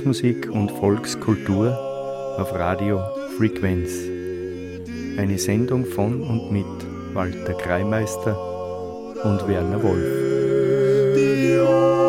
Volksmusik und Volkskultur auf Radio Frequenz. Eine Sendung von und mit Walter Kreimeister und Werner Wolf.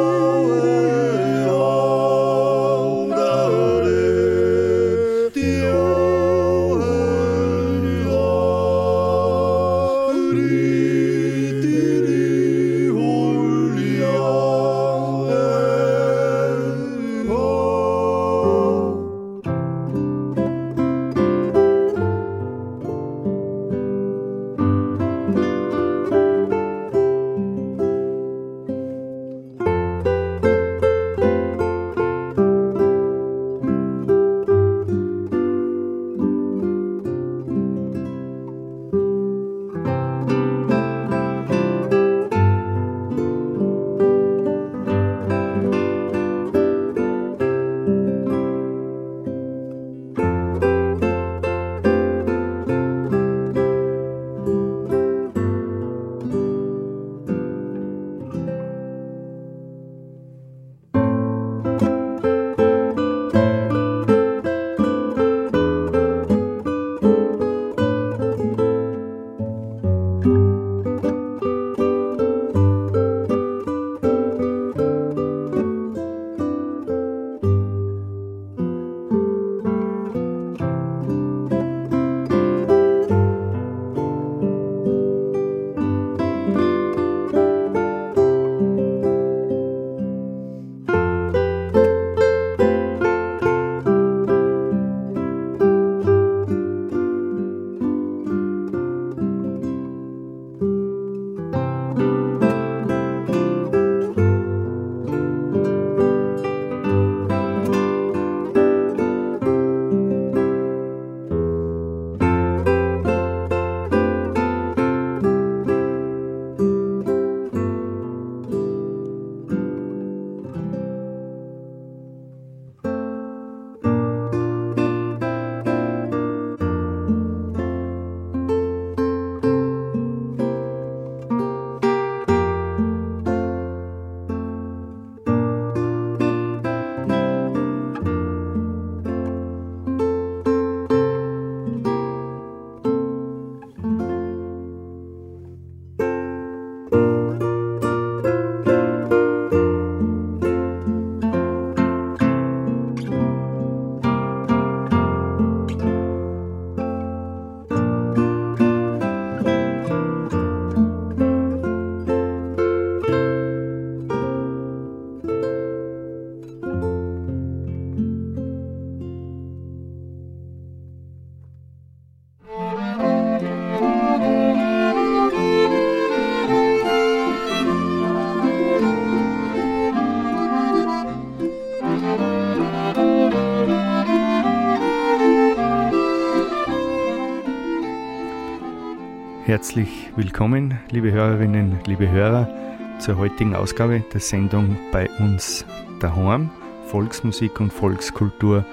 Herzlich willkommen, liebe Hörerinnen, liebe Hörer, zur heutigen Ausgabe der Sendung bei uns daheim, Volksmusik und Volkskultur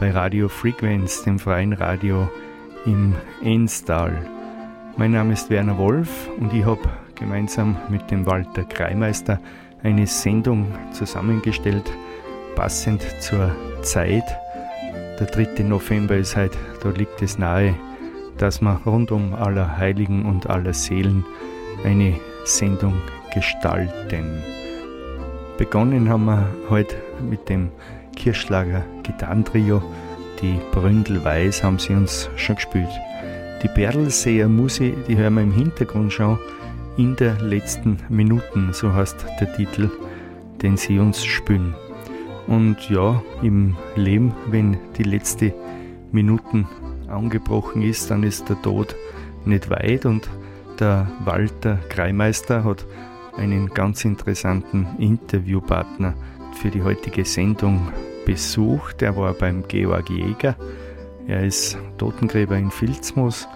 bei Radio Frequenz, dem freien Radio im Enstal. Mein Name ist Werner Wolf und ich habe gemeinsam mit dem Walter Kreimeister eine Sendung zusammengestellt, passend zur Zeit. Der 3. November ist heute, da liegt es nahe, dass wir rund um aller Heiligen und aller Seelen eine Sendung gestalten. Begonnen haben wir heute mit dem Kirschlager Gitarrentrio. Die Bründel Weiß haben sie uns schon gespielt. Die Berlseer Musi, die hören wir im Hintergrund schon in der letzten Minuten, so heißt der Titel, den sie uns spülen. Und ja, im Leben, wenn die letzte Minuten angebrochen ist, dann ist der Tod nicht weit und der Walter Kreimeister hat einen ganz interessanten Interviewpartner für die heutige Sendung besucht. Er war beim Georg Jäger er ist Totengräber in Filzmoos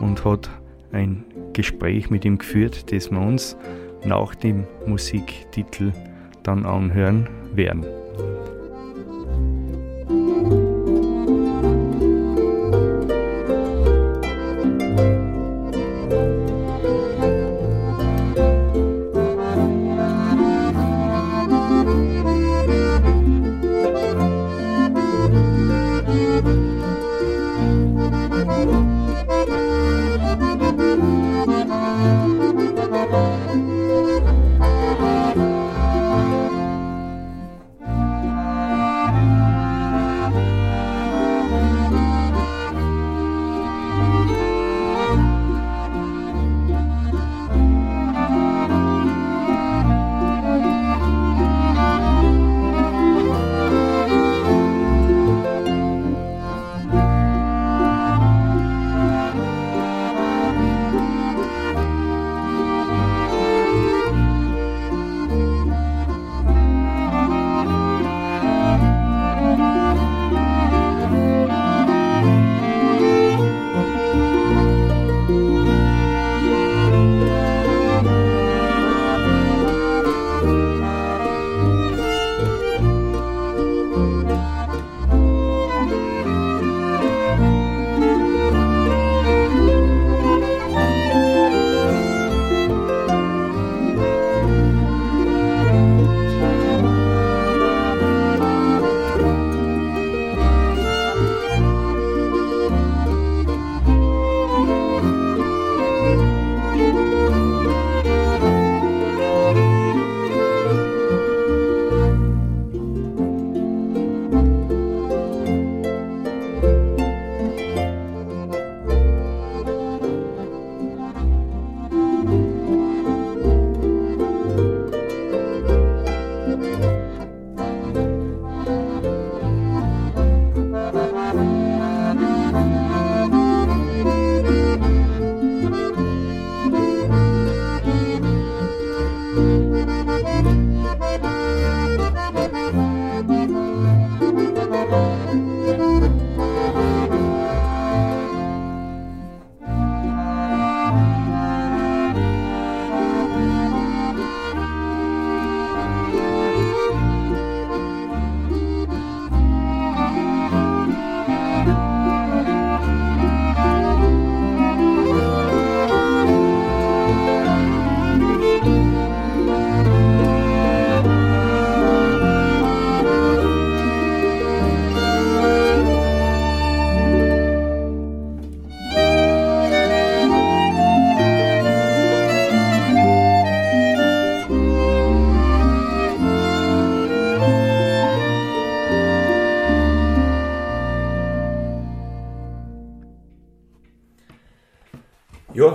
und hat ein Gespräch mit ihm geführt, das wir uns nach dem Musiktitel dann anhören werden.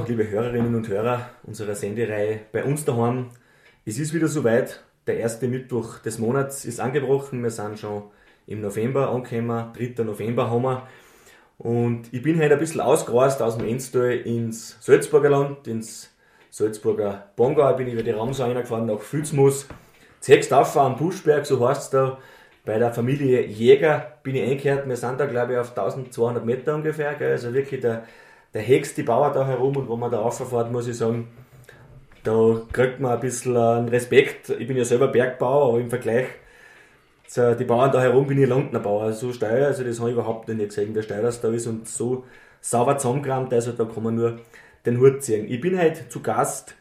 Liebe Hörerinnen und Hörer unserer Sendereihe bei uns daheim. Es ist wieder soweit. Der erste Mittwoch des Monats ist angebrochen. Wir sind schon im November angekommen. 3. November haben wir. Und ich bin heute ein bisschen ausgereist aus dem Enstal ins Salzburger Land, ins Salzburger Bongau. Ich bin über die Ramsau reingefahren nach. Zehst auf am Buschberg, so heißt es da. Bei der Familie Jäger bin ich eingekehrt. Wir sind da, glaube ich, auf 1200 Meter ungefähr. Gell? Also wirklich der der hext die Bauer da herum und wo man da rauffährt, muss ich sagen, da kriegt man ein bisschen einen Respekt. Ich bin ja selber Bergbauer, aber im Vergleich zu die Bauern da herum bin ich Landnerbauer. Also so steil, also das habe ich überhaupt nicht gesehen, steil das da ist und so sauber zusammengerammt, also da kann man nur den Hut ziehen. Ich bin heute zu Gast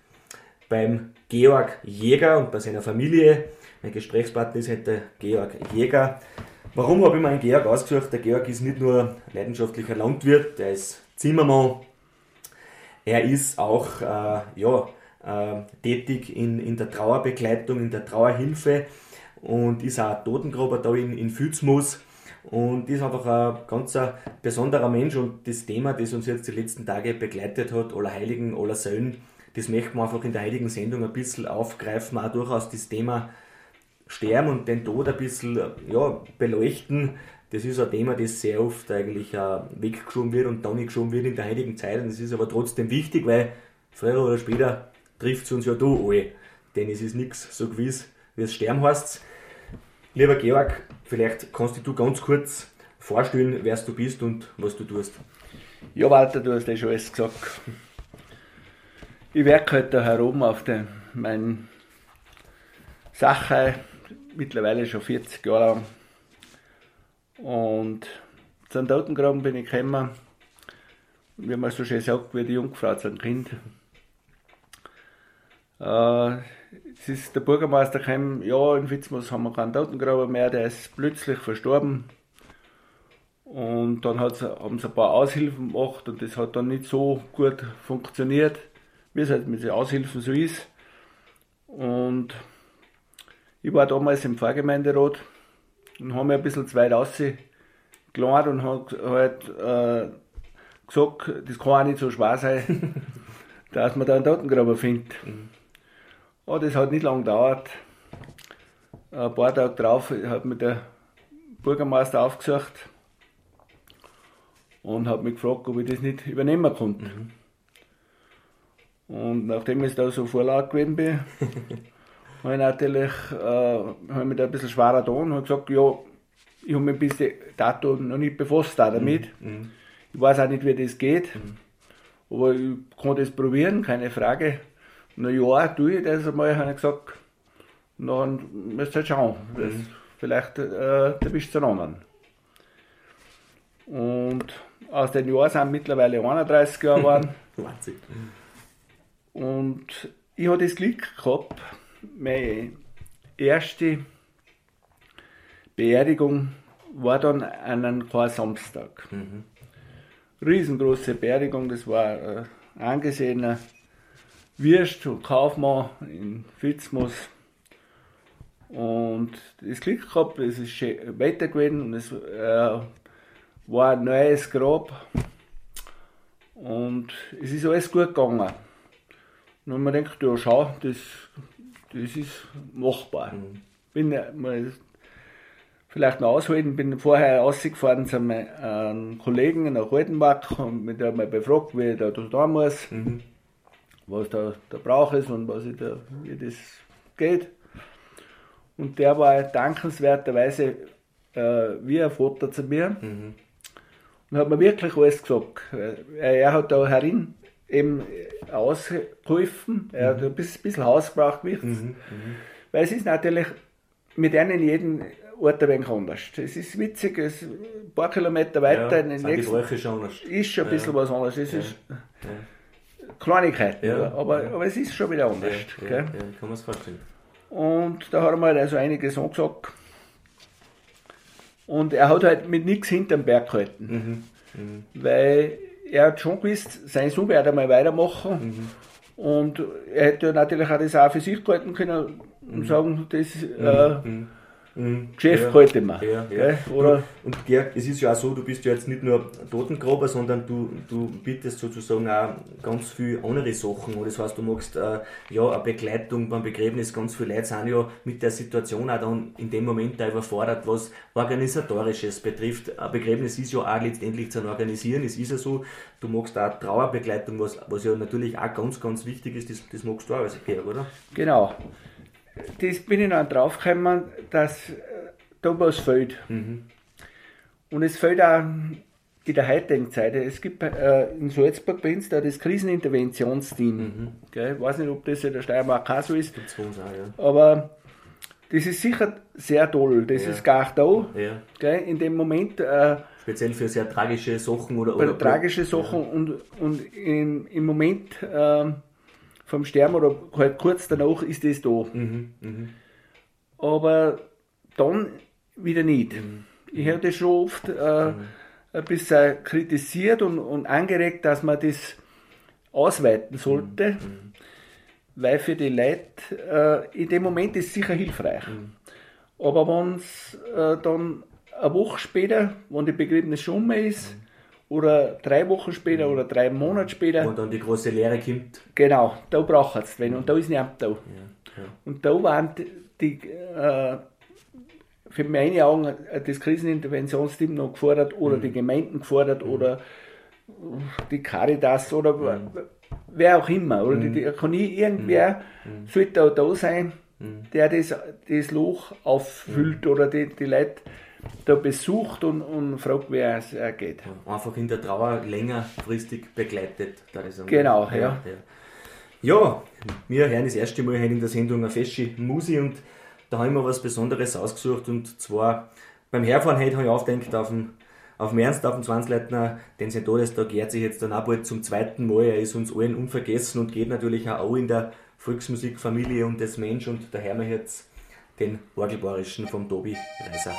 beim Georg Jäger und bei seiner Familie. Mein Gesprächspartner ist heute Georg Jäger. Warum habe ich mir einen Georg ausgesucht? Der Georg ist nicht nur leidenschaftlicher Landwirt, der ist Zimmermann. Er ist auch äh, ja, äh, tätig in, in der Trauerbegleitung, in der Trauerhilfe und ist auch Totengräber da in, in Fützmus. Und ist einfach ein ganz besonderer Mensch und das Thema, das uns jetzt die letzten Tage begleitet hat, aller Heiligen, aller Söhnen, das möchten wir einfach in der heiligen Sendung ein bisschen aufgreifen, auch durchaus das Thema Sterben und den Tod ein bisschen ja, beleuchten. Das ist ein Thema, das sehr oft eigentlich weggeschoben wird und dann nicht geschoben wird in der heiligen Zeit. Und das ist aber trotzdem wichtig, weil früher oder später trifft es uns ja da alle. Denn es ist nichts so gewiss, wie es sterben heißt. Lieber Georg, vielleicht kannst du ganz kurz vorstellen, wer du bist und was du tust. Ja, Walter, du hast ja schon alles gesagt. Ich werke heute halt herum auf der, meinen Sache, mittlerweile schon 40 Jahre lang. Und zum Totengraben bin ich gekommen, wie man so schön sagt, wie die Jungfrau zum Kind. Äh, es ist der Bürgermeister gekommen, ja, in Fitzmus haben wir keinen Totengraber mehr, der ist plötzlich verstorben. Und dann haben sie ein paar Aushilfen gemacht und das hat dann nicht so gut funktioniert, wie es halt mit den Aushilfen so ist. Und ich war damals im Pfarrgemeinderat und habe mir ein bisschen zu weit rausgeladen und habe halt äh, gesagt, das kann auch nicht so schwer sein, dass man da einen Totengraber findet. Mhm. Oh, das hat nicht lange gedauert. Ein paar Tage drauf hat mir der Bürgermeister aufgesucht und hat mich gefragt, ob ich das nicht übernehmen konnte. Mhm. Und nachdem ich da so vorlaut gewesen bin, habe ich natürlich äh, da ein bisschen schwerer da und habe gesagt, ja, ich habe mich bis dato noch nicht befasst damit. Mhm. mhm. Ich weiß auch nicht, wie das geht, mhm. aber ich kann das probieren, keine Frage na ja, tue ich das einmal, habe ich gesagt, dann müsst ihr halt schauen. Das, mhm. Vielleicht äh, erwischt es einen anderen. Und aus den Jahren sind mittlerweile 31 Jahre geworden. Und ich habe das Glück gehabt, meine erste Beerdigung war dann an einem Samstag. Mhm. Riesengroße Beerdigung, das war ein angesehener Wirst und Kaufmann in Fitzmus. Und das Glück gehabt, es ist schön Wetter gewesen und es äh, war ein neues Grab. Und es ist alles gut gegangen. Und man denkt, ja schau, das, das ist machbar. Mhm. Bin mal vielleicht noch ausholen, bin vorher rausgefahren zu einem Kollegen nach Altenbach und mit dem mal befragt, wie ich da da muss. Mhm was da der Brauch ist und was ich da, wie das geht. Und der war dankenswerterweise äh, wie ein Vater zu mir mhm. und hat mir wirklich alles gesagt. Er hat da herin eben ausgeholfen, er hat mhm. ein bisschen Haus gebraucht, mhm. mhm. weil es ist natürlich mit einem jeden Ort ein wenig anders. Es ist witzig, es ein paar Kilometer weiter ja, in den nächsten. Die schon anders. Ist schon ein bisschen ja. was anderes. Es ja. ist, Kleinigkeiten, ja, aber, ja. aber es ist schon wieder anders. Ja, ja, kann man es vorstellen. Und da hat er mal also einiges angesagt. Und er hat halt mit nichts hinterm Berg gehalten. Mhm. Mhm. Weil er hat schon gewusst, sein Sohn wird einmal weitermachen. Mhm. Und er hätte natürlich auch das auch für sich gehalten können und mhm. sagen, das äh, mhm. Mhm. Geschäft ja, heute mal. Ja, ja. Oder und Georg, es ist ja auch so, du bist ja jetzt nicht nur Totengraber, sondern du, du bietest sozusagen auch ganz viele andere Sachen. Und das heißt, du magst äh, ja eine Begleitung beim Begräbnis, ganz viele Leute sind ja mit der Situation auch dann in dem Moment da überfordert, was Organisatorisches betrifft. Ein Begräbnis ist ja auch letztendlich zu organisieren, es ist ja so, du magst auch Trauerbegleitung, was, was ja natürlich auch ganz, ganz wichtig ist, das, das magst du auch als Georg, oder? Genau das bin ich dann draufgekommen, dass äh, da was fehlt. Mhm. Und es fehlt auch in der heutigen Zeit. Es gibt äh, in Salzburg bei uns da das Kriseninterventionsteam. Mhm. Ich weiß nicht, ob das in der Steiermark auch so ist. Auch, ja. Aber das ist sicher sehr toll. Das ja. ist gar da. Ja. Gell? In dem Moment. Äh, Speziell für sehr tragische Sachen oder. oder tragische Sachen und, und im, im Moment. Äh, vom Sterben oder halt kurz danach ist das da. Mhm, mh. Aber dann wieder nicht. Mhm. Ich habe das schon oft äh, mhm. ein bisschen kritisiert und, und angeregt, dass man das ausweiten sollte, mhm. mhm. weil für die Leute äh, in dem Moment ist es sicher hilfreich. Mhm. Aber wenn es äh, dann eine Woche später, wenn die Begräbnis schon mehr ist, mhm. Oder drei Wochen später oder drei Monate später. Und dann die große Lehre kommt. Genau, da braucht es wenn und da ist niemand da. Ja, ja. Und da waren die, äh, für meine Augen das Kriseninterventionsteam noch gefordert oder mhm. die Gemeinden gefordert mhm. oder die Caritas oder mhm. wer auch immer. Oder die, kann ich, irgendwer mhm. sollte da, da sein, mhm. der das, das Loch auffüllt mhm. oder die, die Leute da besucht und, und fragt, wer es geht. Einfach in der Trauer längerfristig begleitet. genau, ja. ja. Ja, wir hören das erste Mal in der Sendung eine Fesche Musi und da habe ich mir was Besonderes ausgesucht und zwar beim Herfahren heute habe ich aufgedenkt auf dem auf dem Ernst, auf dem Zwangsleitner, denn sein Todestag jährt sich jetzt dann auch bald zum zweiten Mal. Er ist uns allen unvergessen und geht natürlich auch in der Volksmusikfamilie und des Mensch und da hören wir jetzt den Orgelbarischen vom Tobi Reiser.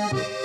Música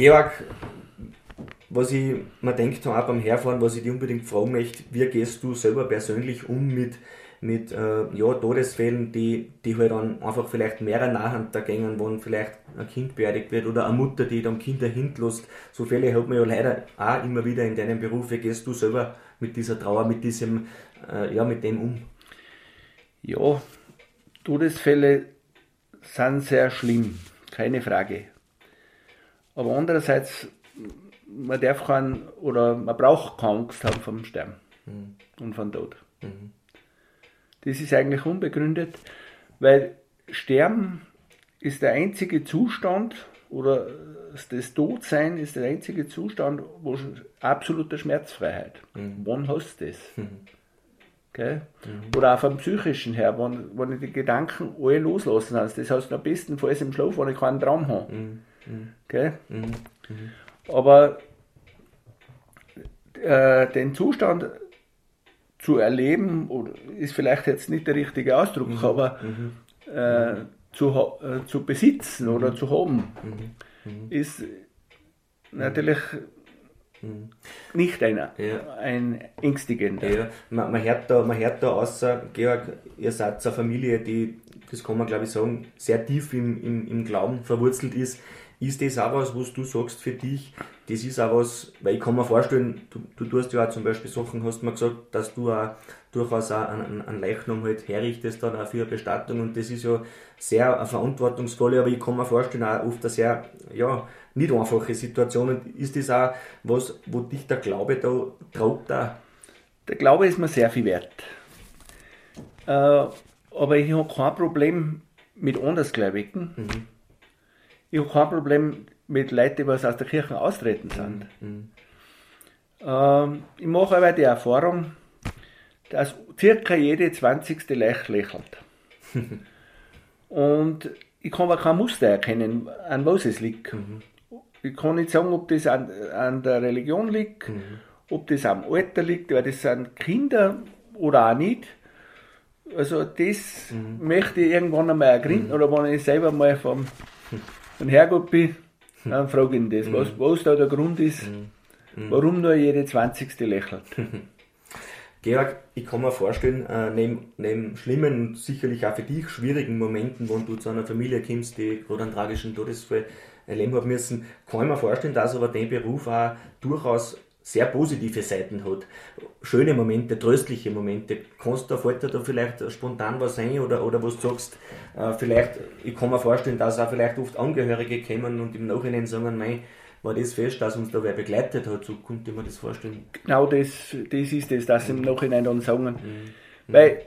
Georg, was ich mir denkt auch beim Herfahren, was ich dir unbedingt fragen möchte, wie gehst du selber persönlich um mit, mit äh, ja, Todesfällen, die, die halt dann einfach vielleicht mehrere nachher gehen, wo vielleicht ein Kind beerdigt wird oder eine Mutter, die dann Kinder hintlässt. So Fälle hat man ja leider auch immer wieder in deinem Beruf. Wie gehst du selber mit dieser Trauer, mit diesem, äh, ja, mit dem um? Ja, Todesfälle sind sehr schlimm, keine Frage. Aber andererseits, man darf keinen oder man braucht keine Angst haben vom Sterben mhm. und vom Tod. Mhm. Das ist eigentlich unbegründet, weil Sterben ist der einzige Zustand oder das Todsein ist der einzige Zustand, wo absolute Schmerzfreiheit. Mhm. Wann hast du das? Mhm. Okay? Mhm. Oder auch vom psychischen her, wenn, wenn ich die Gedanken alle loslassen hast. Das heißt am bestenfalls im Schlaf, wenn ich keinen Traum habe. Mhm. Okay? Mhm. Mhm. Aber äh, den Zustand zu erleben, ist vielleicht jetzt nicht der richtige Ausdruck, mhm. aber mhm. äh, zu, äh, zu besitzen oder mhm. zu haben, mhm. ist natürlich Mhm. Nicht einer, ja. ein ängstigender. Ja, man, man, hört da, man hört da außer, Georg, ihr seid eine Familie, die, das kann man glaube ich sagen, sehr tief im, im, im Glauben verwurzelt ist. Ist das auch was, was du sagst für dich? Das ist auch was, weil ich kann mir vorstellen, du, du tust ja auch zum Beispiel Sachen, hast mir gesagt, dass du auch durchaus auch einen, einen Leichnam halt herrichtest dann auch für eine Bestattung und das ist ja sehr verantwortungsvoll, aber ich kann mir vorstellen, auch oft eine sehr, ja, nicht einfache Situation. Und ist das auch was, wo dich der Glaube da traut? Da? Der Glaube ist mir sehr viel wert. Äh, aber ich habe kein Problem mit Andersgläubigen. Mhm. Ich habe kein Problem mit Leuten, die aus der Kirche austreten sind. Mhm. Ähm, ich mache aber die Erfahrung, dass circa jede 20. Leicht lächelt. Und ich kann aber kein Muster erkennen, an was es liegt. Mhm. Ich kann nicht sagen, ob das an, an der Religion liegt, mhm. ob das am Alter liegt, weil das sind Kinder oder auch nicht. Also das mhm. möchte ich irgendwann einmal ergründen, mhm. oder wenn ich selber mal vom, vom Herrgott bin, dann frage ich ihn das, was, mhm. was da der Grund ist, mhm. Mhm. warum nur jede 20. lächelt. Georg, ich kann mir vorstellen, äh, neben, neben schlimmen und sicherlich auch für dich schwierigen Momenten, wo du zu einer Familie kommst, die gerade einen tragischen Todesfall erleben hat müssen, kann ich mir vorstellen, dass aber dein Beruf auch durchaus sehr positive Seiten hat. Schöne Momente, tröstliche Momente. Kannst du, fällt dir da vielleicht spontan was ein oder, oder was du sagst, äh, vielleicht, ich kann mir vorstellen, dass auch vielleicht oft Angehörige kommen und im Nachhinein sagen, nein, war das fest, dass uns da wer begleitet hat, so konnte man das vorstellen. Genau das, das ist es, dass sie im Nachhinein dann sagen. Mhm. Weil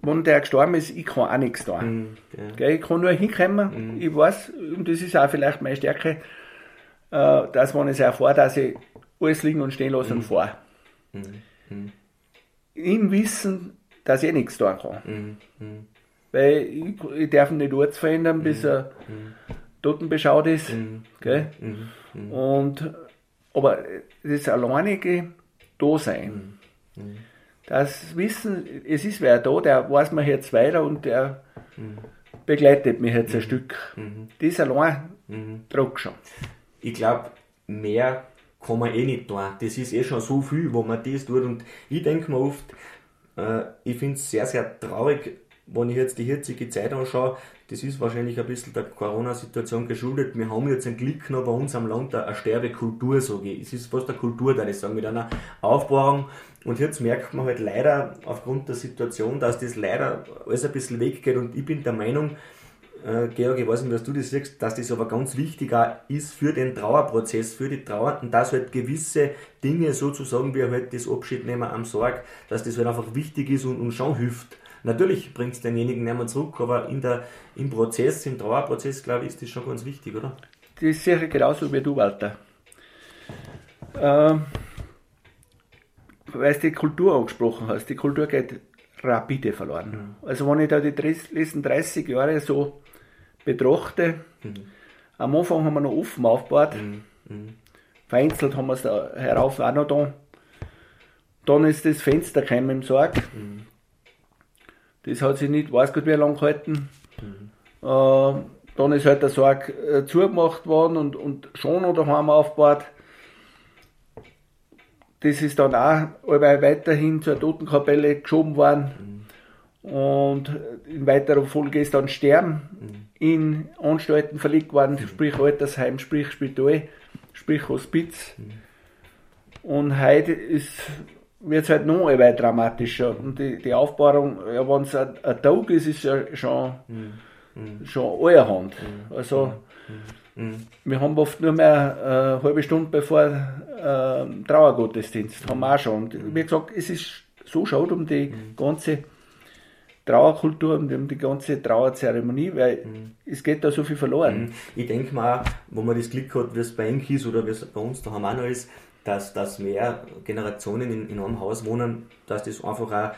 wenn der gestorben ist, ich kann auch nichts tun. Mhm, ja. Ich kann nur hinkommen, mhm. ich weiß, und das ist auch vielleicht meine Stärke, äh, dass ich es erfahre, dass ich alles liegen und stehen lasse mhm. und. Mhm. mhm. Im Wissen, dass ich nichts tun kann. Mhm. mhm. Weil ich, ich darf ihn nicht Orts verändern, bis er totenbeschaut ist. Gell? Und, aber das alleinige Dasein. Mhm das Wissen, es ist wer da, der weiß mir jetzt weiter und der mhm. begleitet mich jetzt ein mhm. Stück. Mhm. Das allein mhm. tragt schon. Ich glaube, mehr kann man eh nicht tun. Das ist eh schon so viel, wo man das tut. Und ich denke mir oft, äh, ich finde es sehr, sehr traurig, wenn ich jetzt die jetzige Zeit anschaue, das ist wahrscheinlich ein bisschen der Corona-Situation geschuldet. Wir haben jetzt ein Glück noch bei uns am Land eine Sterbekultur, sage ich. Es ist fast eine Kultur, da ich sagen, mit einer Aufbauung. Und jetzt merkt man halt leider aufgrund der Situation, dass das leider alles ein bisschen weggeht. Und ich bin der Meinung, äh, Georg, ich weiß nicht, was du das siehst, dass das aber ganz wichtig ist für den Trauerprozess, für die Trauernden, dass halt gewisse Dinge sozusagen, wie halt das Abschiednehmen am Sorg, dass das halt einfach wichtig ist und, und schon hilft. Natürlich bringt es denjenigen nicht mehr zurück, aber in der, im Prozess, im Trauerprozess, glaube ich, ist das schon ganz wichtig, oder? Das ist sicher genauso wie du, Walter. Ähm, weil du die Kultur angesprochen hast, die Kultur geht rapide verloren. Mhm. Also wenn ich da die letzten 30 Jahre so betrachte, mhm. am Anfang haben wir noch offen aufgebaut, mhm. mhm. vereinzelt haben wir es da herauf auch noch da. Dann ist das Fenster gekommen im Sarg. Mhm. Das hat sich nicht, weiß Gott wie lange gehalten. Äh, dann ist halt der Sarg äh, zugemacht worden und, und schon noch daheim aufgebaut. Das ist dann auch weiterhin zur Totenkapelle geschoben worden. Mhm. Und in weiterer Folge ist dann Sterben. In Anstalten verlegt worden, mhm. sprich Altersheim, sprich Spital, sprich Hospiz. Mhm. Und heute ist wird es halt noch ein dramatischer. Und die, die Aufbauung, ja, wenn es ein, ein, Tag ist, ist ja schon, mhm. schon allerhand. Mhm. Also, mhm. wir haben oft nur mehr eine äh, halbe Stunde bevor äh, Trauergottesdienst, haben wir auch schon. Und wie gesagt, es ist so schade um die mhm. ganze Trauerkultur und um die ganze Trauerzeremonie, weil mhm. es geht da so viel verloren. Mhm. Ich denke mal, wo man das Glück hat, wie es bei Enk ist oder wie es bei uns daheim auch noch ist, dass, dass mehr Generationen in, in einem Haus wohnen, dass das einfach auch,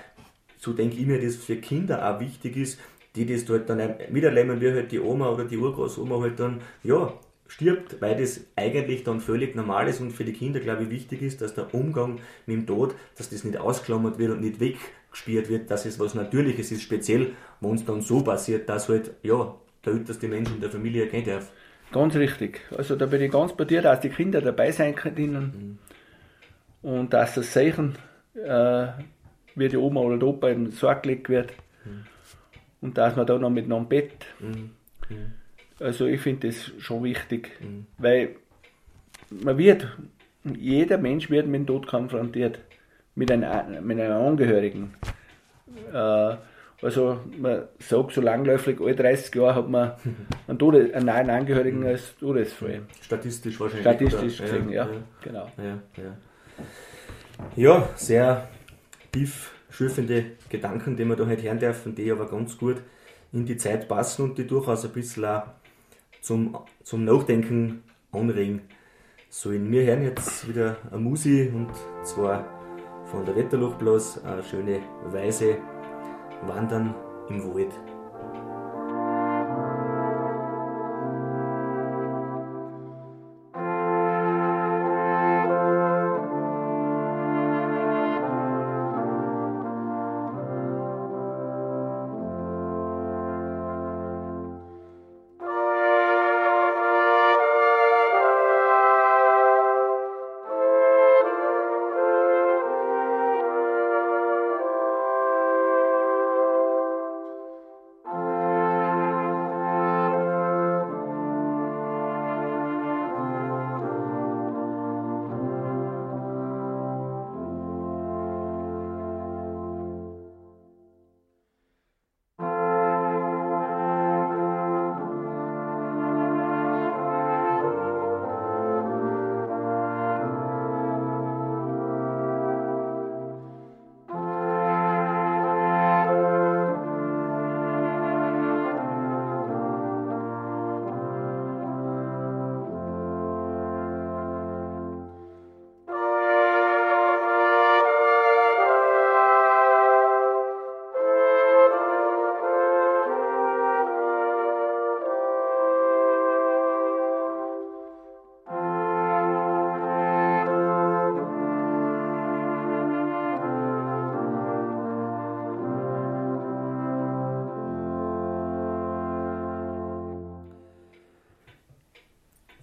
so denke ich mir, das für Kinder auch wichtig ist, die das dort dann miterleben, wie halt die Oma oder die Urgroßoma halt dann, ja, stirbt, weil das eigentlich dann völlig normal ist und für die Kinder, glaube ich, wichtig ist, dass der Umgang mit dem Tod, dass das nicht ausklammert wird und nicht weggespielt wird, dass es was Natürliches ist, speziell, wenn es dann so passiert, dass halt, ja, der älteste Mensch in der Familie gehen darf. Ganz richtig. Also da bin ich ganz bei dir, dass die Kinder dabei sein können. und dass das Zeichen, äh, wie die Oma oder der Opa in den Sarg gelegt wird Mhm. und dass man da noch mit einem Bett. Mhm. Mhm. Also ich finde das schon wichtig, Mhm. weil man wird, jeder Mensch wird mit dem Tod konfrontiert, mit einem, mit einem Angehörigen. Äh, also man sagt so langläufig, alle 30 Jahre hat man einen, Tode, einen neuen Angehörigen als Todesfall. Statistisch wahrscheinlich. Statistisch oder? gesehen, ja, ja. genau. Ja, ja. ja, sehr tiefschürfende Gedanken, die wir da heute hören dürfen, die aber ganz gut in die Zeit passen und die durchaus ein bisschen auch zum, zum Nachdenken anregen sollen. Wir hören jetzt wieder eine Musi und zwar von der Wetterluchtblas, eine schöne Weise Wandern im Wald.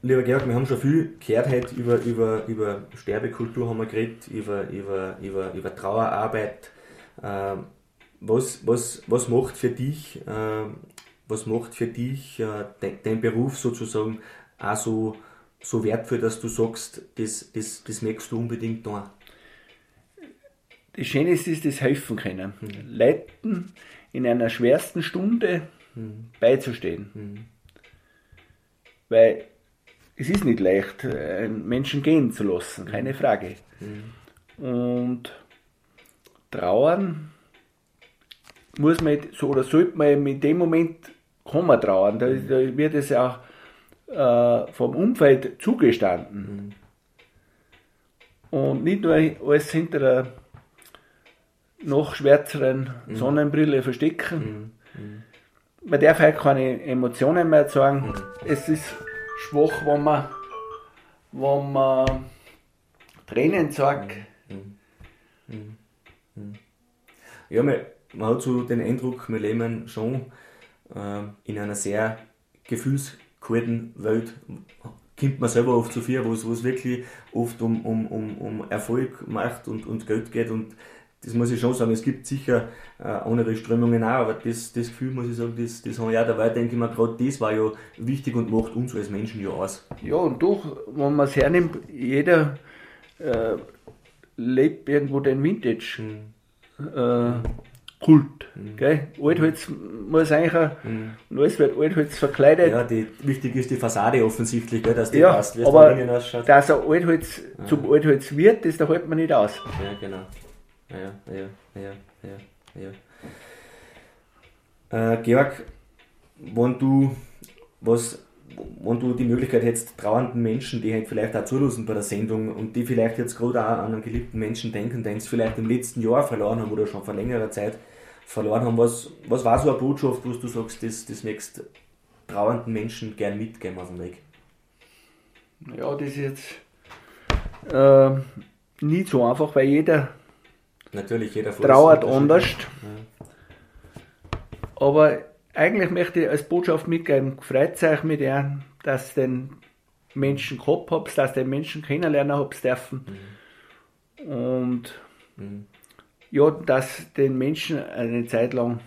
Lieber Georg, wir haben schon viel gehört heute über, über, über Sterbekultur, haben wir geredet, über, über, über, über Trauerarbeit. Ähm, was, was, was macht für dich, ähm, was macht für dich äh, de, dein Beruf sozusagen auch so, so wertvoll, dass du sagst, das, das, das möchtest du unbedingt tun? Das Schöne ist, ist das helfen können. Leuten in einer schwersten Stunde beizustehen. Weil es ist nicht leicht, einen Menschen gehen zu lassen, keine Frage. Und trauern muss man so oder sollte man in dem Moment kommen trauern. Da, da wird es auch äh, vom Umfeld zugestanden. Und nicht nur alles hinter der noch schwärzeren Sonnenbrille verstecken. Man darf halt keine Emotionen mehr zeigen. Es ist schwach, wenn man, wenn man Tränen zeigt. Ja, man, man hat so den Eindruck, wir leben schon äh, in einer sehr gefühlskalten Welt. Kommt man selber oft zu viel, wo es wo es wirklich oft um, um, um, um Erfolg, Macht und, und Geld geht. Und das muss ich schon sagen, es gibt sicher äh, andere Strömungen auch, aber das, das Gefühl, muss ich sagen, das, das habe ich auch dabei, denke ich mir, gerade das war ja wichtig und macht uns als Menschen ja aus. Ja, und doch, wenn man es hernimmt, jeder äh, lebt irgendwo den Vintage. Äh, Kult. Gell? Altholz muss eigentlich auch, und alles wird Altholz verkleidet. Ja, die, wichtig ist die Fassade offensichtlich, gell, dass die Ja, passt, wie es innen ausschaut. dass ein Altholz zum Altholz wird, das da hält man nicht aus. Ja, genau. Ja, ja, ja, ja, ja. Äh, Georg, wenn du was, wenn du die Möglichkeit hättest, trauernden Menschen, die halt vielleicht auch zulassen bei der Sendung und die vielleicht jetzt gerade auch an einen geliebten Menschen denken, den sie vielleicht im letzten Jahr verloren haben oder schon vor längerer Zeit verloren haben, was, was war so eine Botschaft, wo du sagst, das, das möchtest trauernden Menschen gern mitgeben auf dem Weg? Ja, das ist jetzt äh, nicht so einfach, weil jeder Natürlich, jeder von trauert anders. unterschiedlich. Aber eigentlich möchte ich als Botschaft mitgeben, freut euch mit ihr, dass ihr den Menschen gehabt habt, dass ihr den Menschen kennenlernen habt dürfen. und mhm. ja, das den Menschen eine Zeit lang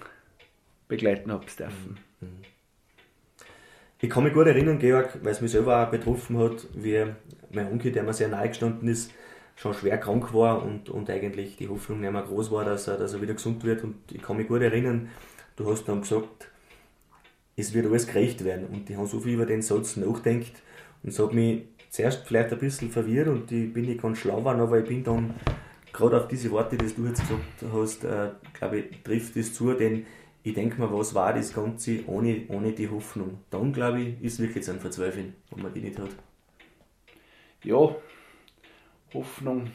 begleiten habe dürfen. Mhm. Ich kann mich gut erinnern, Georg, weil es mich selber auch betroffen hat, wie mein Onkel, der mir sehr nahe gestanden ist, schon schwer krank war und, und eigentlich die Hoffnung nicht mehr groß war, dass er, dass er wieder gesund wird. Und ich kann mich gut erinnern, du hast dann gesagt, es wird alles gerecht werden. Und ich habe so viel über den Satz nachgedacht und es hat mich zuerst vielleicht ein bisschen verwirrt und ich bin nicht ganz schlau geworden, aber ich bin dann gerade auf diese Worte, die du jetzt gesagt hast, äh, glaube ich, trifft es zu, denn ich denke mir, was war das Ganze ohne, ohne die Hoffnung? Dann, glaube ich, ist wirklich ein Verzweifeln, wenn man die nicht hat. Ja, Hoffnung.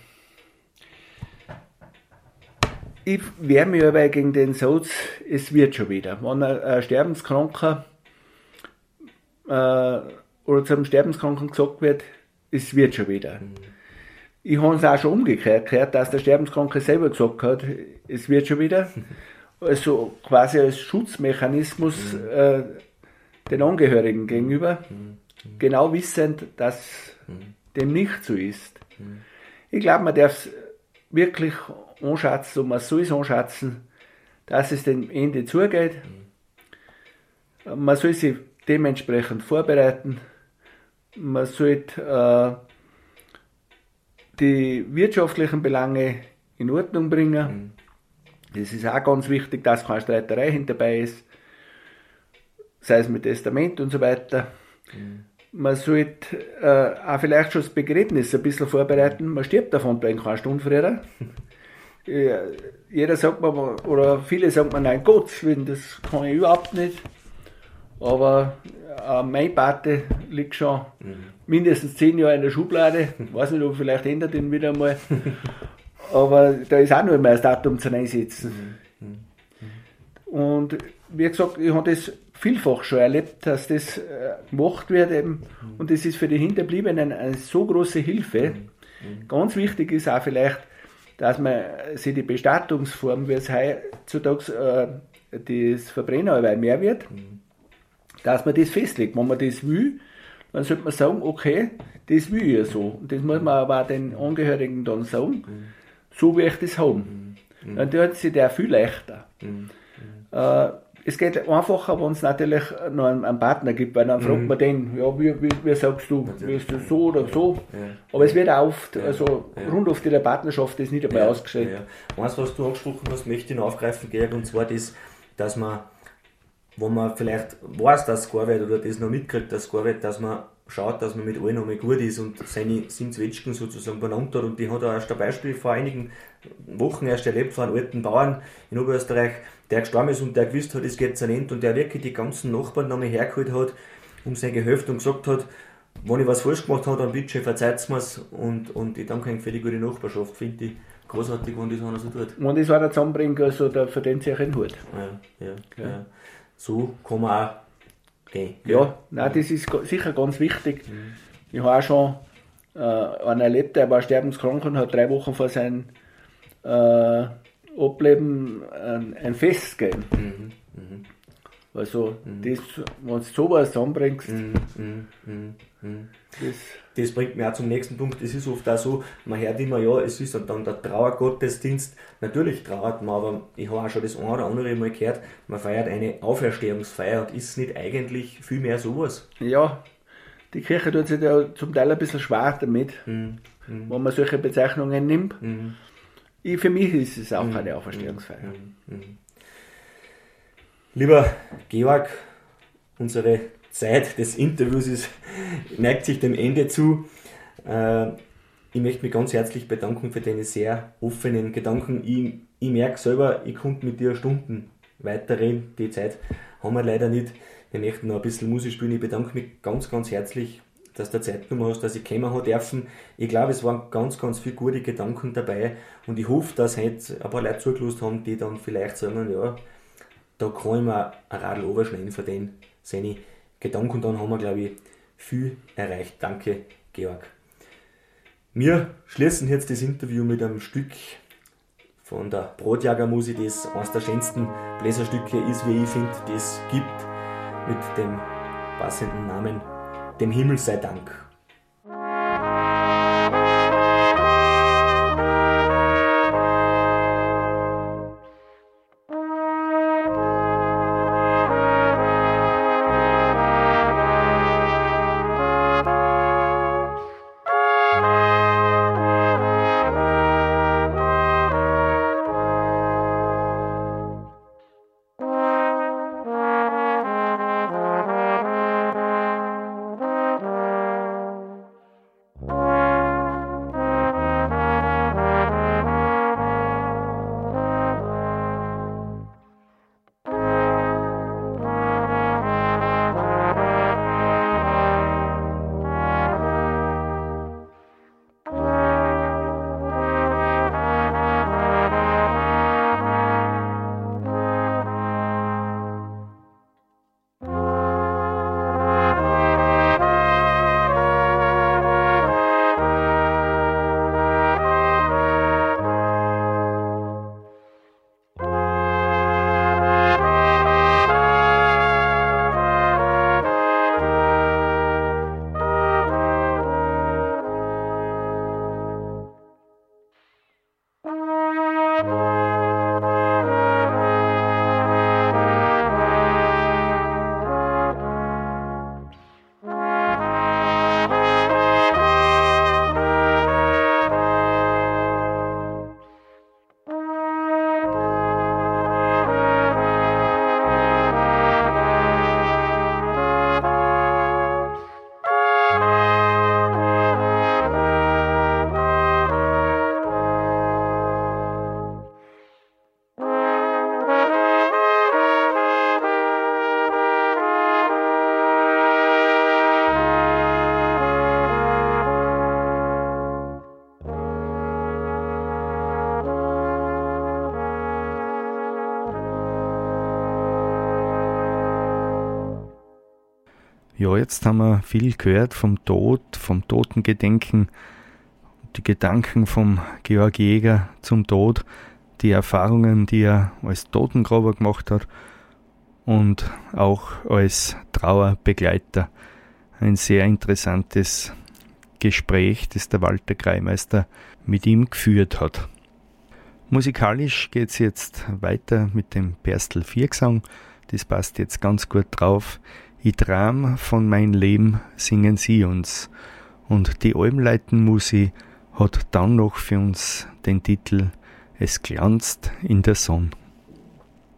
Ich wehre mich aber gegen den Satz, es wird schon wieder. Wenn ein, ein Sterbenskranker äh, oder zum Sterbenskranken gesagt wird, es wird schon wieder. Mhm. Ich habe es auch schon umgekehrt gehört, dass der Sterbenskranke selber gesagt hat, es wird schon wieder. Also quasi als Schutzmechanismus mhm. äh, den Angehörigen gegenüber, mhm. genau wissend, dass mhm. dem nicht so ist. Mhm. Ich glaube, man darf es wirklich anschätzen und man soll es anschätzen, dass es dem Ende zugeht. Mhm. Man soll sich dementsprechend vorbereiten. Man sollte äh, die wirtschaftlichen Belange in Ordnung bringen. Mhm. Es ist auch ganz wichtig, dass keine Streiterei hinterbei ist, sei es mit Testament und so weiter. Mhm. Man sollte äh, auch vielleicht schon das Begräbnis ein bisschen vorbereiten. Man stirbt davon bei keine Stunde früher. Jeder sagt mir, oder viele sagen mir, nein, Gott, das kann ich überhaupt nicht. Aber äh, mein Pate liegt schon mhm. mindestens zehn Jahre in der Schublade. Ich weiß nicht, ob vielleicht ändert ihn wieder mal. Aber da ist auch noch immer das Datum zu einsetzen. Mhm. Mhm. Und wie gesagt, ich habe das vielfach schon erlebt, dass das äh, gemacht wird eben. Und das ist für die Hinterbliebenen eine so große Hilfe. Ganz wichtig ist auch vielleicht, dass man sich die Bestattungsform, wie es heutzutage äh, das Verbrenner mehr wird, dass man das festlegt. Wenn man das will, dann sollte man sagen, okay, das will ich ja so. Und das muss man aber auch den Angehörigen dann sagen, so will ich das haben. Mhm. Dann tut sich der viel leichter. Mhm. Äh, es geht einfacher, wenn es natürlich noch einen, einen, Partner gibt, weil dann fragt mhm. man den, ja, wie, wie, wie sagst du, willst du so oder so? Ja. Aber es wird auch oft, also rund auf die Partnerschaft ist nicht dabei ja. ausgestellt. Ja. Eins, was du angesprochen hast, möchte ich noch aufgreifen, Georg, und zwar das, dass man wo man vielleicht weiß, dass es gar wird oder das noch mitkriegt, dass es gar wird, dass man schaut, dass man mit allen einmal gut ist und seine Sinzwetschgen sozusagen benannt hat. Und die hat er erst ein Beispiel vor einigen Wochen erst erlebt von einem alten Bauern in Oberösterreich, der gestorben ist und der gewusst hat, es geht zu Ende und der wirklich die ganzen Nachbarn nochmal hergeholt hat, um sein Gehöft und gesagt hat, wenn ich was falsch gemacht habe, dann bitte verzeiht mir's und, und ich danke Ihnen für die gute Nachbarschaft, finde ich großartig, wenn das einer so tut. Wenn das einer zusammenbringt, also der verdient sich einen Hut. Ja, ja, ja. ja so kann man auch gehen. Ja, nein, das ist sicher ganz wichtig. Mhm. Ich habe auch schon äh, einen erlebt, der war sterbenskrank und hat drei Wochen vor seinem äh, Ableben ein, ein Fest gegeben. Mhm. Mhm. Also, mhm. das, wenn du sowas zusammenbringst, mhm. Mhm. mhm. das das bringt mich auch zum nächsten Punkt. Es ist oft auch so, man hört immer, ja, es ist dann der Trauergottesdienst. Natürlich trauert man, aber ich habe auch schon das eine oder andere Mal gehört, man feiert eine Auferstehungsfeier und ist nicht eigentlich viel mehr sowas? Ja, die Kirche tut sich ja zum Teil ein bisschen schwer damit. Mhm. wenn man solche Bezeichnungen nimmt. Mhm. Ich, für mich ist es auch mhm. eine Auferstehungsfeier. Mhm. Mhm. Lieber Georg, unsere Zeit des Interviews ist, neigt sich dem Ende zu. Äh, ich möchte mich ganz herzlich bedanken für deine sehr offenen Gedanken. Ich, ich merke selber, ich konnte mit dir Stunden weiterreden. Die Zeit haben wir leider nicht. Wir möchten noch ein bisschen Musik spielen. Ich bedanke mich ganz, ganz herzlich, dass du Zeit genommen hast, dass ich kommen habe dürfen. Ich glaube, es waren ganz, ganz viele gute Gedanken dabei und ich hoffe, dass heute ein paar Leute zugelassen haben, die dann vielleicht sagen, ja, da kann ich mir ein Radl überschneiden von den seine Gedanken. Dann haben wir, glaube ich, viel erreicht. Danke, Georg. Wir schließen jetzt das Interview mit einem Stück von der Brotjagermusik, das eines der schönsten Bläserstücke ist, wie ich finde, das gibt, mit dem passenden Namen Dem Himmel sei Dank. Ja, jetzt haben wir viel gehört vom Tod, vom Totengedenken, die Gedanken vom Georg Jäger zum Tod, die Erfahrungen, die er als Totengraber gemacht hat und auch als Trauerbegleiter. Ein sehr interessantes Gespräch, das der Walter Kreimeister mit ihm geführt hat. Musikalisch geht es jetzt weiter mit dem Perstel Viergesang. Das passt jetzt ganz gut drauf. Ich tram von mein Leben singen sie uns. Und die Almleitenmusik hat dann noch für uns den Titel Es glanzt in der Sonne.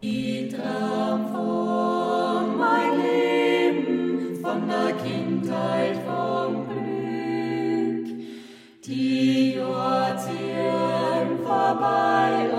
Ich tram von mein Leben, von der Kindheit vom Glück, die Jahre ziehen vorbei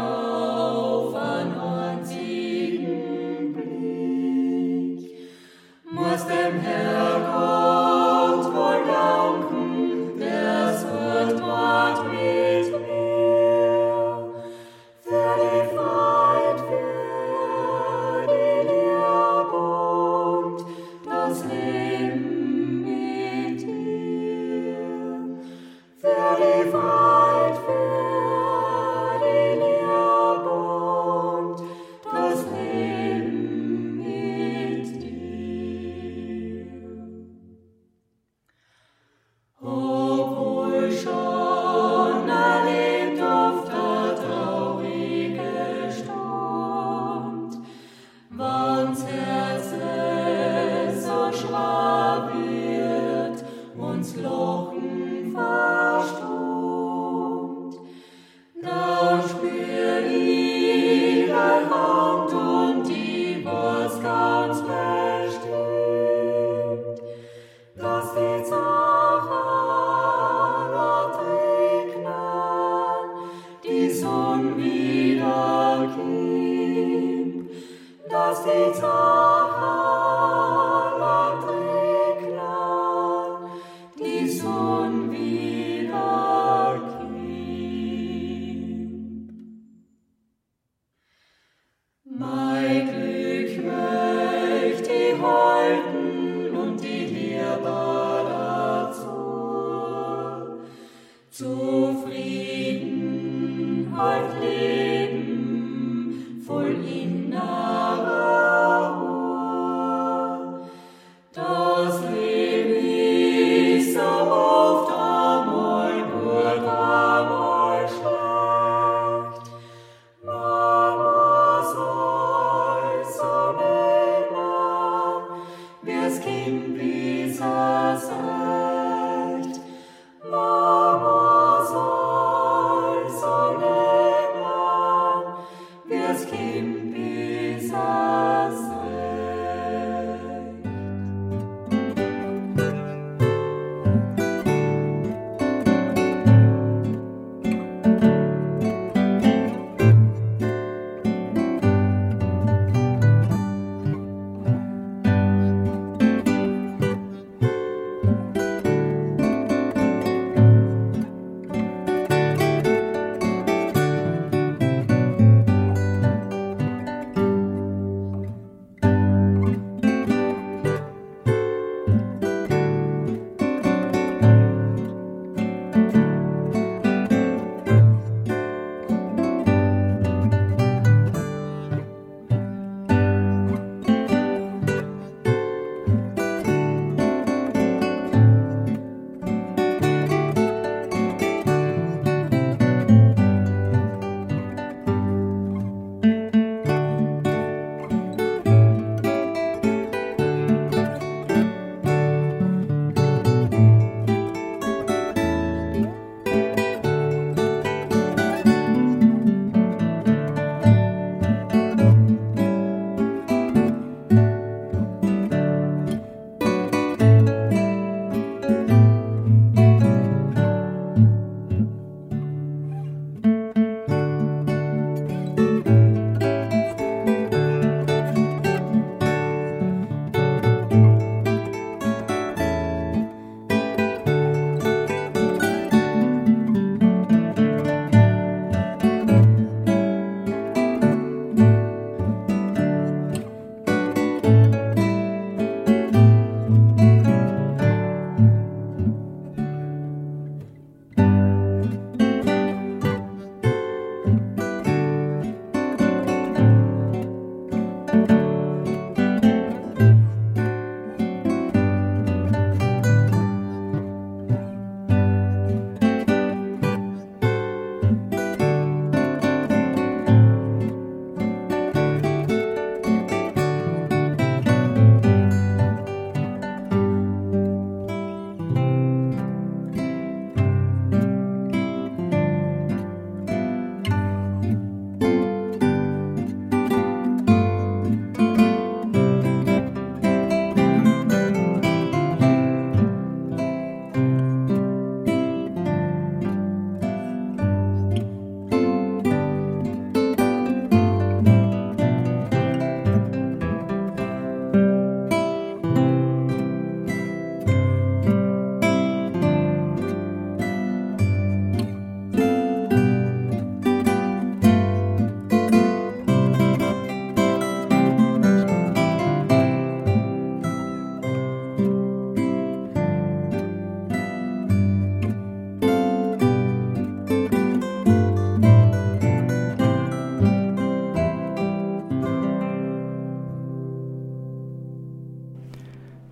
Mein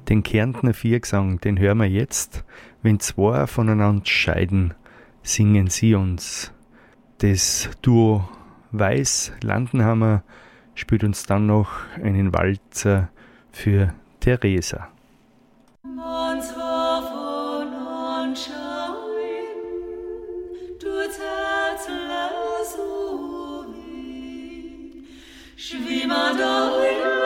Den Kärntner Viergesang, den hören wir jetzt. Wenn zwei voneinander scheiden, singen sie uns. Das Duo Weiß Landenhammer spielt uns dann noch einen Walzer für Theresa. Schwimmer da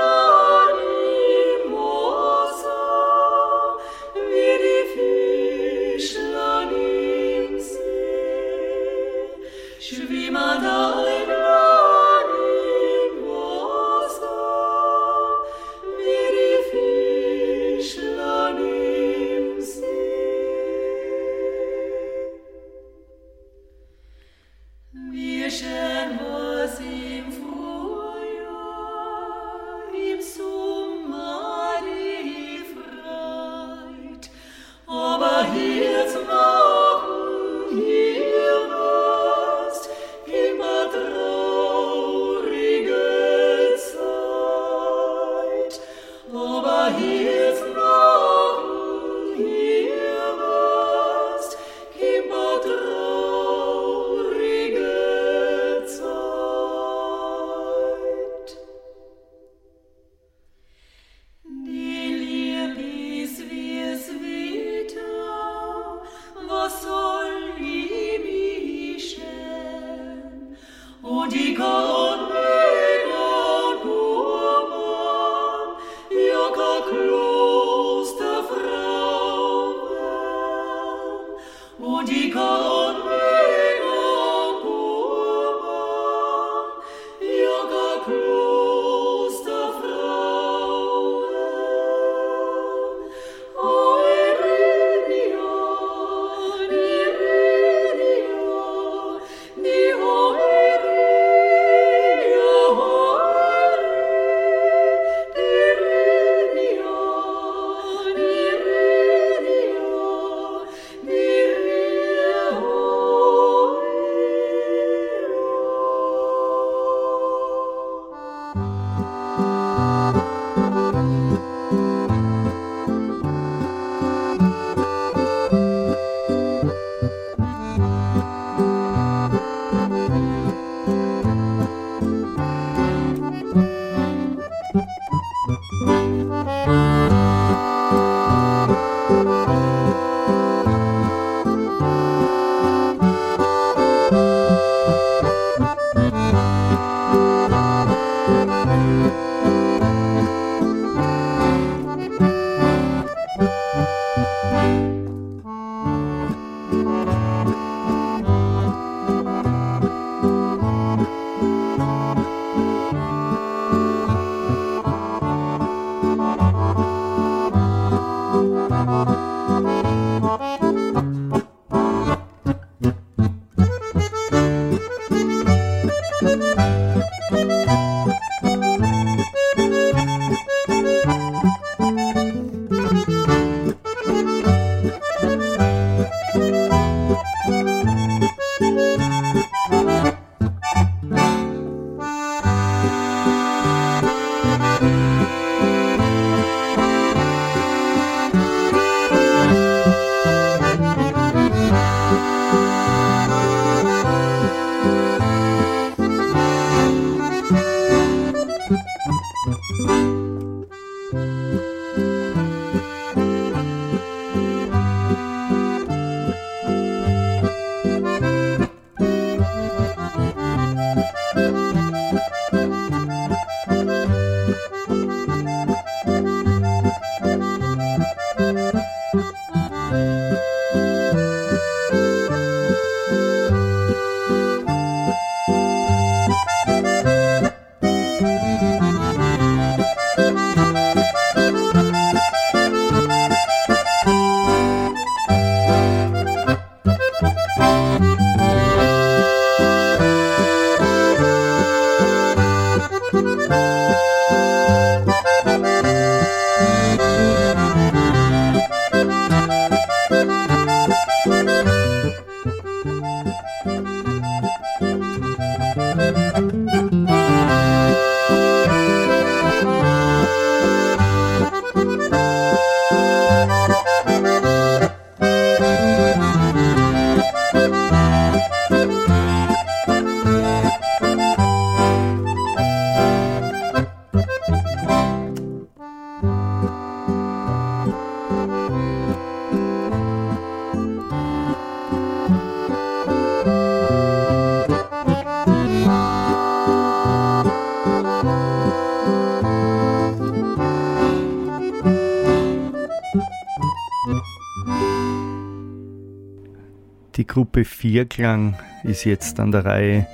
Die Gruppe Vierklang ist jetzt an der Reihe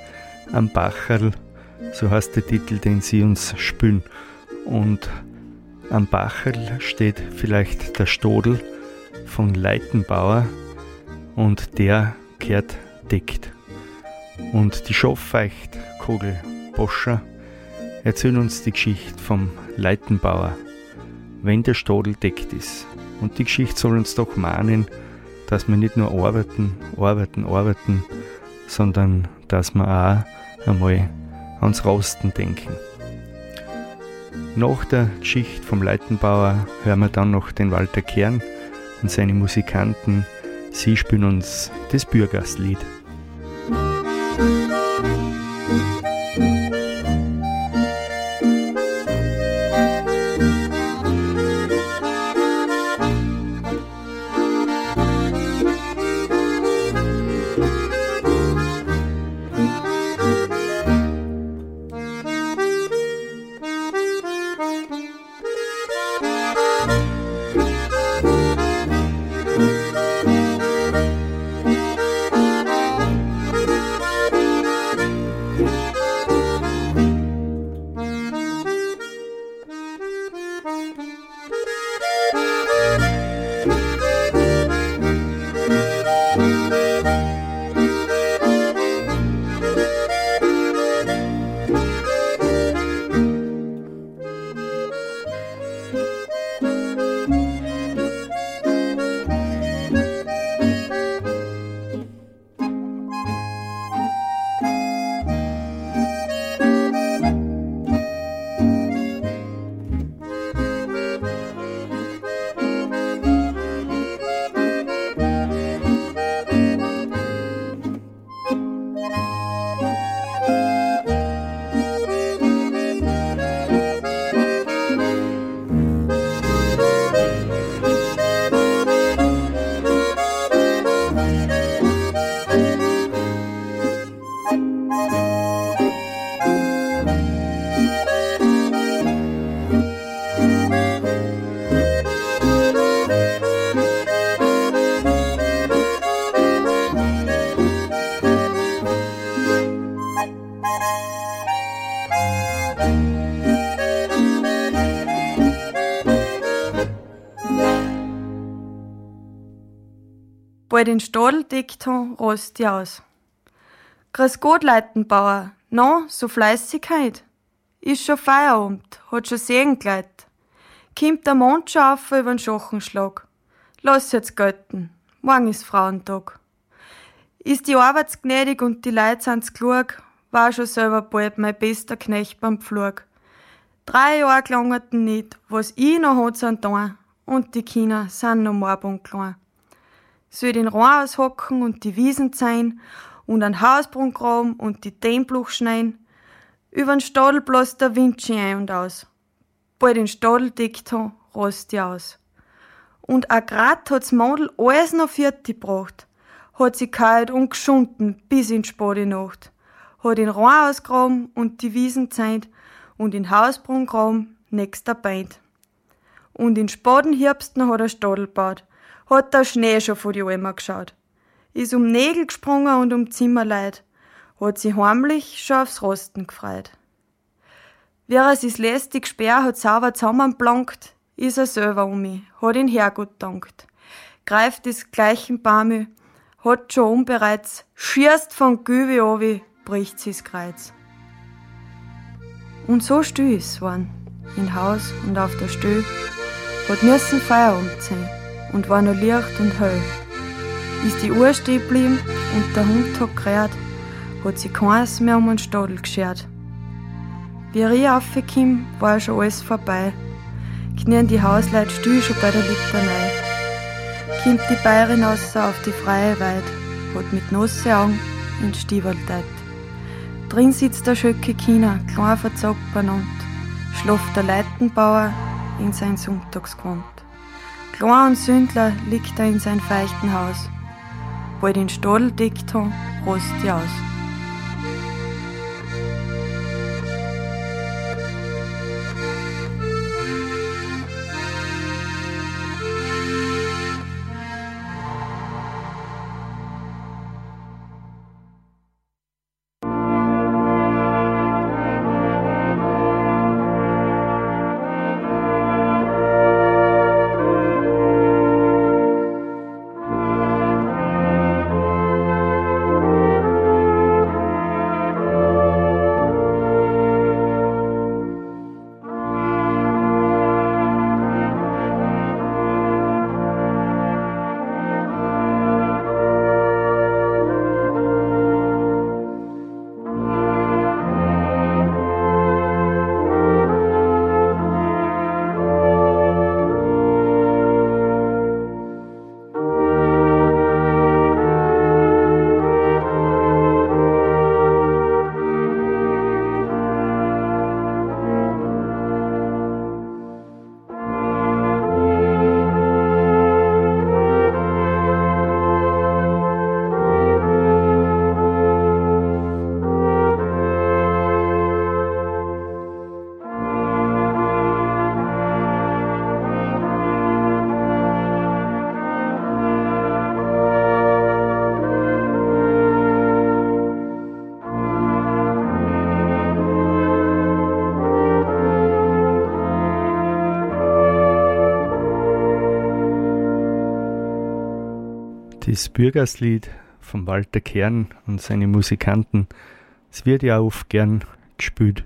am Bacherl, so heißt der Titel, den sie uns spülen. Und am Bacherl steht vielleicht der Stodel von Leitenbauer und der kehrt deckt. Und die Schofffeicht Kogel Boscher erzählen uns die Geschichte vom Leitenbauer, wenn der Stodel deckt ist. Und die Geschichte soll uns doch mahnen, dass wir nicht nur arbeiten, arbeiten, arbeiten, sondern dass wir auch einmal ans Rosten denken. Nach der Geschichte vom Leitenbauer hören wir dann noch den Walter Kern und seine Musikanten. Sie spielen uns das Bürgerslied. Den Stadel deckt han, rost aus. Grüß Gott, Leitenbauer. No, so fleißig heut. Ist schon Feierabend, hat schon Segen geleit. Kimmt der Mond schon auf übern Schochenschlag. Lass jetzt gelten, morgen ist Frauentag. Ist die Arbeit gnädig und die Leute sind's klug, war schon selber bald mein bester Knecht beim Pflug. Drei Jahre gelangerten nicht, was ich noch hat sind da, und die Kinder sind noch morgen klein. Soll den Rohr aushocken und die Wiesen zeihen und an Hausbrunn graben und die Dämbluch schneien. Übern Stadel bläst der Wind schon ein und aus. Bald den Stadel deckt han, rost die aus. Und a grad hat's Model alles noch fertig gebracht. Hat sie kalt und geschunden bis in spade Nacht. Hat den Rohr ausgraben und die Wiesen zeint und in Hausbrunn graben nächster Beint. Und in spaden Herbsten hat er Stadel gebaut hat der Schnee schon vor die Alma geschaut. Ist um Nägel gesprungen und um Zimmerleid, hat sie heimlich schon aufs Rosten gefreut. Wie er sich lästig Speer hat sauber zusammenblankt, ist er selber um mich, hat ihn Herrgott dankt. Greift des gleichen Bamü, hat schon unbereits, schierst von Güwe obi, bricht sie's Kreuz. Und so still ist worden, in Haus und auf der Stö, hat müssen Feierabend sein und war noch Licht und hell. Ist die Uhr stehen geblieben und der Hund hat gerät, hat sie keins mehr um den Stadel geschert. Wie ich raufgekommen, war schon alles vorbei. Knien die Hausleute still schon bei der Litanei. Kommt die Bayerin raus auf die freie Weid, hat mit nasse Augen in Stiefel teit. Drin sitzt der Schöcke China, klein verzockt benannt, schlaft der Leitenbauer in sein Sonntagsgewand. Klein und Sündler liegt er in sein feuchten Haus. Bald den Stadel deckt han, rost die aus. Das Bürgerslied von Walter Kern und seine Musikanten, es wird ja oft gern gespielt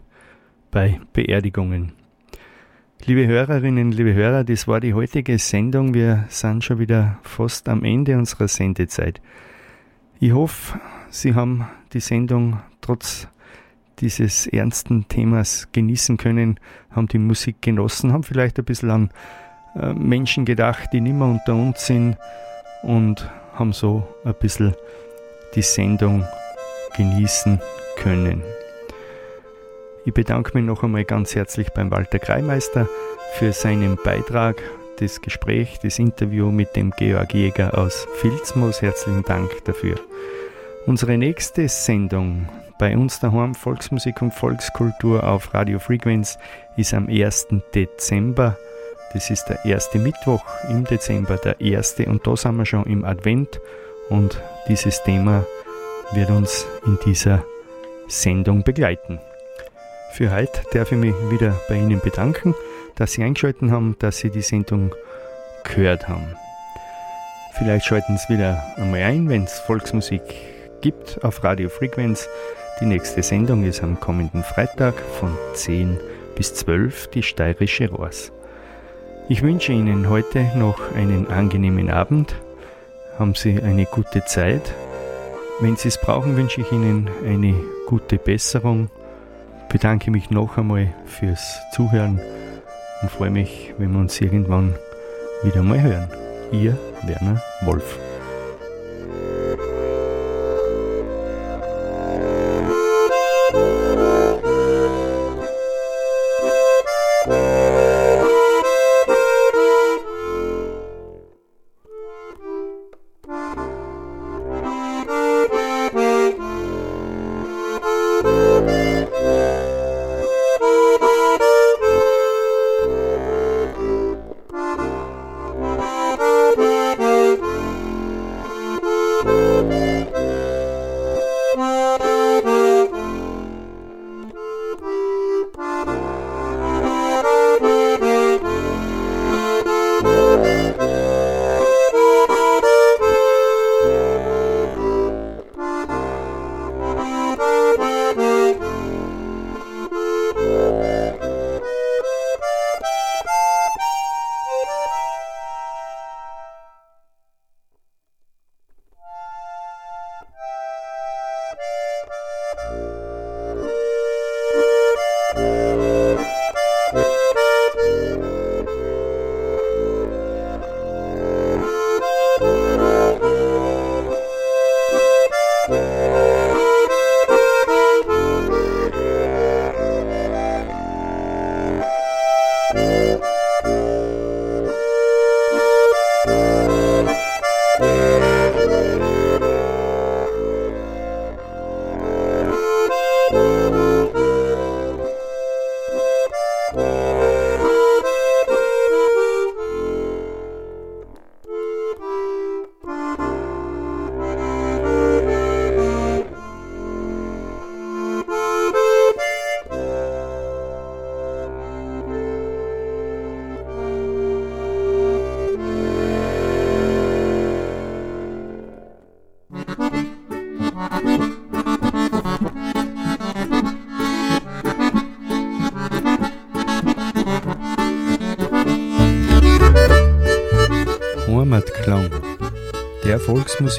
bei Beerdigungen. Liebe Hörerinnen, liebe Hörer, das war die heutige Sendung. Wir sind schon wieder fast am Ende unserer Sendezeit. Ich hoffe, Sie haben die Sendung trotz dieses ernsten Themas genießen können, haben die Musik genossen, haben vielleicht ein bisschen an äh, Menschen gedacht, die nicht mehr unter uns sind und haben so ein bisschen die Sendung genießen können. Ich bedanke mich noch einmal ganz herzlich beim Walter Kreimeister für seinen Beitrag, das Gespräch, das Interview mit dem Georg Jäger aus Filzmoos. Herzlichen Dank dafür. Unsere nächste Sendung bei uns daheim Volksmusik und Volkskultur auf Radio Frequenz ist am 1. Dezember. Das ist der erste Mittwoch im Dezember, der erste und da sind wir schon im Advent und dieses Thema wird uns in dieser Sendung begleiten. Für heute darf ich mich wieder bei Ihnen bedanken, dass Sie eingeschaltet haben, dass Sie die Sendung gehört haben. Vielleicht schalten Sie wieder einmal ein, wenn es Volksmusik gibt auf Radio Frequenz. Die nächste Sendung ist am kommenden Freitag von 10 bis 12 die steirische Rohrs. Ich wünsche Ihnen heute noch einen angenehmen Abend. Haben Sie eine gute Zeit. Wenn Sie es brauchen, wünsche ich Ihnen eine gute Besserung bedanke mich noch einmal fürs Zuhören und freue mich, wenn wir uns irgendwann wieder mal hören. Ihr Werner Wolf.